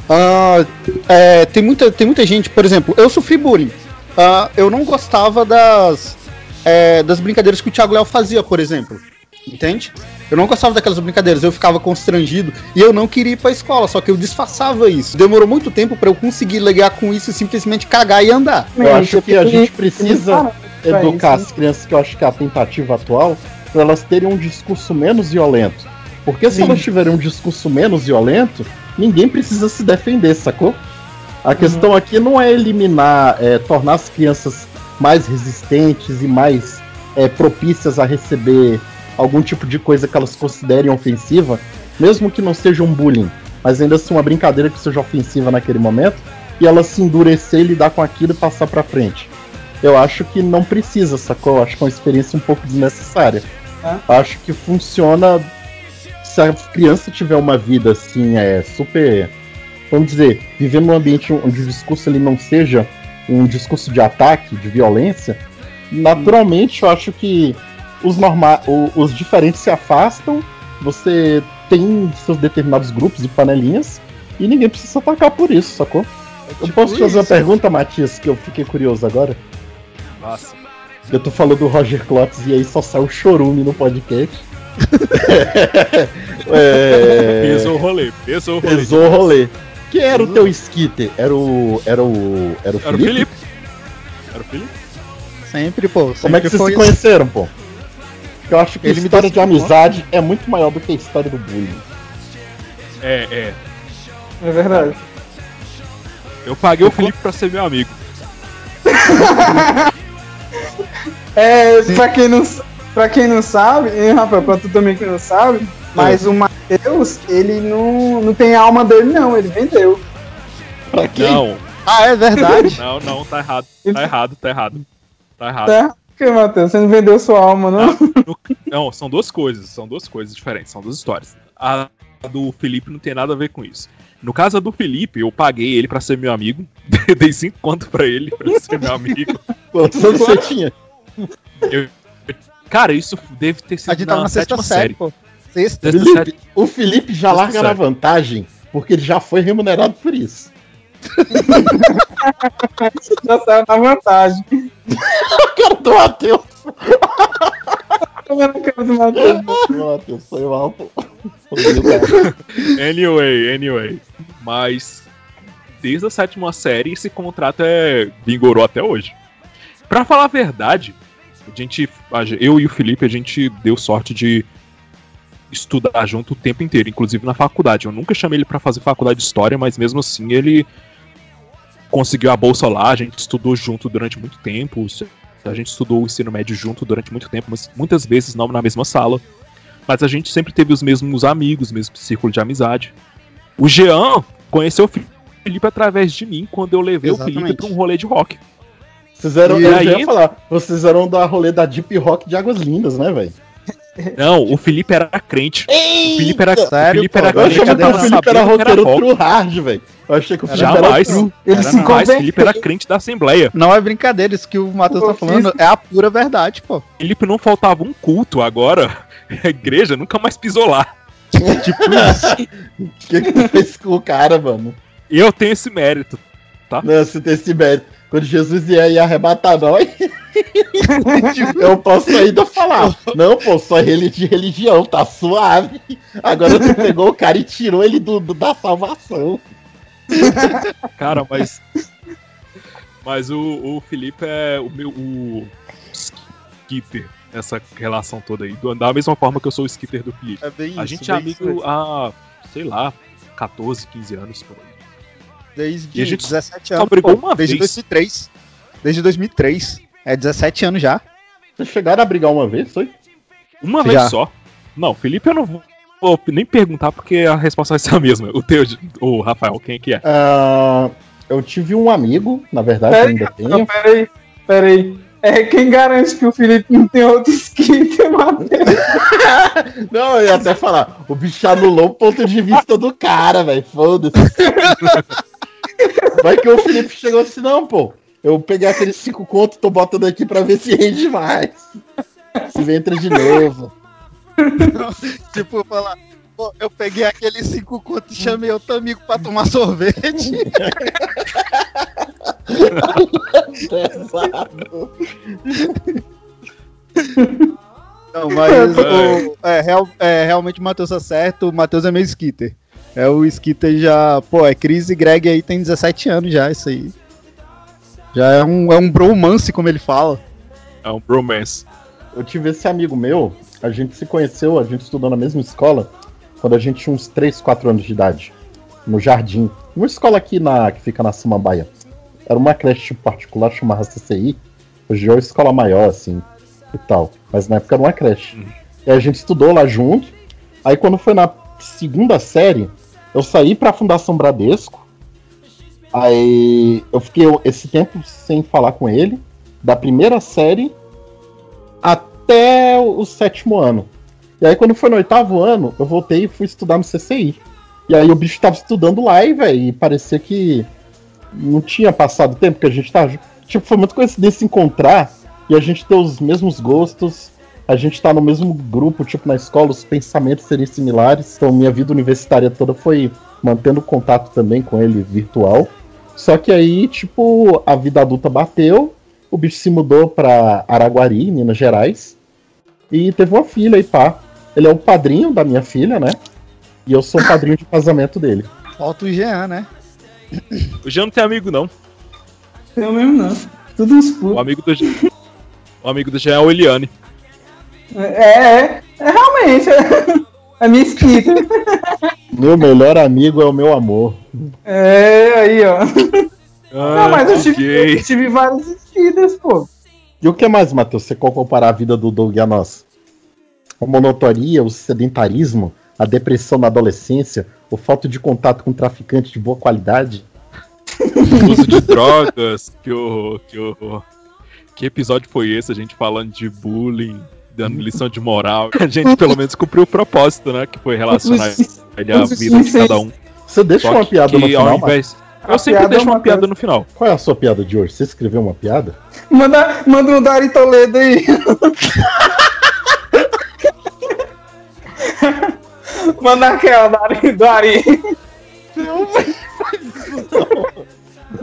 Ah, é, tem, muita, tem muita gente, por exemplo, eu sofri bullying. Ah, eu não gostava das, é, das brincadeiras que o Thiago Léo fazia, por exemplo. Entende? Eu não gostava daquelas brincadeiras, eu ficava constrangido e eu não queria ir pra escola, só que eu disfarçava isso. Demorou muito tempo pra eu conseguir ligar com isso e simplesmente cagar e andar. Eu acho que a gente precisa educar isso, as crianças, que eu acho que é a tentativa atual, para elas terem um discurso menos violento. Porque se Sim. elas tiverem um discurso menos violento, ninguém precisa se defender, sacou? A questão aqui não é eliminar, é, tornar as crianças mais resistentes e mais é, propícias a receber algum tipo de coisa que elas considerem ofensiva, mesmo que não seja um bullying, mas ainda assim uma brincadeira que seja ofensiva naquele momento, e elas se endurecer, lidar com aquilo e passar pra frente. Eu acho que não precisa, sacou? Eu acho que é uma experiência um pouco desnecessária. Acho que funciona se a criança tiver uma vida assim, é super. Vamos dizer, vivendo num ambiente onde o discurso ele não seja um discurso de ataque, de violência, naturalmente eu acho que os, norma o- os diferentes se afastam, você tem seus determinados grupos e panelinhas, e ninguém precisa atacar por isso, sacou? Eu posso te fazer uma isso. pergunta, Matias, que eu fiquei curioso agora? Nossa. Eu tô falando do Roger Klotz e aí só saiu chorume no podcast. é... Pesou o rolê, pesou o rolê. Pesou o rolê. Quem era o teu skitter? Era o. Era o. Era o Era o Felipe? Felipe. Era o Felipe? Sempre, pô. Como é que sempre vocês se conheceram, pô? Eu acho que a história de amizade é muito maior do que a história do bullying. É, é. É verdade. Eu paguei o Felipe pra ser meu amigo. É, pra quem, não, pra quem não sabe, hein, Rafael, pra tu também que não sabe, mas o Matheus, ele não, não tem alma dele, não, ele vendeu. Pra quem? Não, Ah, é verdade. não, não, tá errado. Tá errado, tá errado. Tá errado. Tá? Que, Matheus, você não vendeu sua alma, não? Não, são duas coisas, são duas coisas diferentes, são duas histórias. A do Felipe não tem nada a ver com isso. No caso do Felipe, eu paguei ele pra ser meu amigo, dei cinco conto pra ele pra ser meu amigo. Quantos anos você tinha? Eu- Cara, isso deve ter sido A gente tava na sexta série, pô. Sexta. Felipe, série. o Felipe já Sexta larga na série. vantagem, porque ele já foi remunerado por isso. Já saiu na vantagem. Eu quero do Matheus. Eu não quero do Matheus. Matheus, foi mal. Anyway, anyway. Mas desde a sétima série esse contrato é vigorou até hoje. Pra falar a verdade, a gente, eu e o Felipe, a gente deu sorte de estudar junto o tempo inteiro, inclusive na faculdade. Eu nunca chamei ele pra fazer faculdade de história, mas mesmo assim ele conseguiu a bolsa lá, a gente estudou junto durante muito tempo. A gente estudou o ensino médio junto durante muito tempo, mas muitas vezes não na mesma sala. Mas a gente sempre teve os mesmos amigos, mesmo círculo de amizade. O Jean conheceu o Felipe através de mim quando eu levei o Exatamente. Felipe pra um rolê de rock. Vocês eram, E eu aí? ia falar, vocês eram da rolê da Deep Rock de Águas Lindas, né, velho? Não, o Felipe era crente. O Felipe era, o Sério, Felipe era pô? Eu crente achei que o Felipe era rock. true hard, velho. Eu achei que o Felipe era Jamais. true. Ele Era se converteu. Felipe era crente da Assembleia. Não é brincadeira, isso que o Matheus tá falando é a pura verdade, pô. Felipe não faltava um culto agora. A igreja nunca mais pisou lá. Tipo isso. O que, que tu fez com o cara, mano? Eu tenho esse mérito. Não, você tem esse mérito. Quando Jesus ia, ia arrebatar nós, eu posso ainda falar. Não, pô, só ele de religião, tá suave. Agora tu pegou o cara e tirou ele do, do- da salvação. Cara, mas. Mas o, o Felipe é o meu. O skipper nessa relação toda aí. Do- Da mesma forma que eu sou o skipper do Felipe. É bem A isso, gente é bem isso amigo mesmo. há, sei lá, 14, 15 anos por aí. Desde E a gente 17 só anos. brigou pô. uma Desde vez. 2003. Desde 2003. É 17 anos já. Vocês chegaram a brigar uma vez, foi? Uma Já. vez só. Não, Felipe eu não vou, vou nem perguntar porque a resposta vai ser a mesma. O teu, o Rafael, quem é que é? Ah, eu tive um amigo, na verdade, Peraí, ainda tenho. Não, peraí, peraí. É, quem garante que o Felipe não tem outro skip, Matheus? Não, eu ia até falar. O bicho anulou o ponto de vista do cara, velho. Foda-se. Vai que o Felipe chegou assim, não, pô. Eu peguei aqueles cinco contos, tô botando aqui pra ver se rende mais. Se entra de novo. Tipo, falar. Pô, eu peguei aqueles 5 contos e chamei outro amigo pra tomar sorvete. Pesado. Não, mas o- é, real- é, realmente o Matheus tá certo, o Matheus é meio skitter. É o skitter já. Pô, é Cris e Greg aí tem 17 anos já, isso aí. Já é um, é um bromance, como ele fala. É um bromance. Eu tive esse amigo meu, a gente se conheceu, a gente estudou na mesma escola, quando a gente tinha uns 3, 4 anos de idade. No jardim. Uma escola aqui na, que fica na Samambaia. Era uma creche tipo, particular, chamava CCI. Hoje é uma escola maior, assim, e tal. Mas na época era uma creche. E a gente estudou lá junto. Aí quando foi na segunda série, eu saí pra Fundação Bradesco. Aí eu fiquei esse tempo sem falar com ele. Da primeira série até o sétimo ano. E aí, quando foi no oitavo ano, eu voltei e fui estudar no CCI. E aí, o bicho tava estudando lá e, velho, e parecia que não tinha passado tempo que a gente tava. Tipo, foi muito coincidência se encontrar e a gente ter os mesmos gostos, a gente tá no mesmo grupo, tipo, na escola, os pensamentos serem similares. Então, minha vida universitária toda foi mantendo contato também com ele virtual. Só que aí, tipo, a vida adulta bateu, o bicho se mudou pra Araguari, Minas Gerais, e teve uma filha e pá. Ele é o padrinho da minha filha, né? E eu sou o padrinho de casamento dele. Falta o Jean, né? O Jean não tem amigo, não. Eu mesmo não. Tudo uns O putos. amigo do Jean. O amigo do Jean é o Eliane. É, é, é realmente. É, é minha escrita. Meu melhor amigo é o meu amor. É, aí, ó. Ah, Não, mas eu tive, ok. eu tive várias vidas, pô. E o que mais, Matheus? Você quer comparar a vida do Doug e a nossa? A monotonia, o sedentarismo, a depressão na adolescência, o falta de contato com traficante de boa qualidade? O uso de drogas, que horror, que horror. Que episódio foi esse? A gente falando de bullying, dando lição de moral. A gente pelo menos cumpriu o propósito, né? Que foi relacionar ele à vida de cada um. Você deixa Só uma piada que no final, ao invés... A Eu sempre piada deixo é uma uma piada no final. Qual é a sua piada de hoje? Você escreveu uma piada? Manda, manda um Dari Toledo aí. manda aquela, Dari. Dari.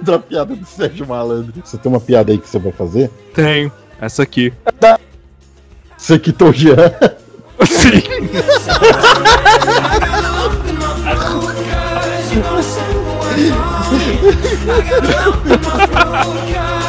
Da piada do Sérgio Malandro. Você tem uma piada aí que você vai fazer? Tenho. Essa aqui. Você quitou o Jean? Sim.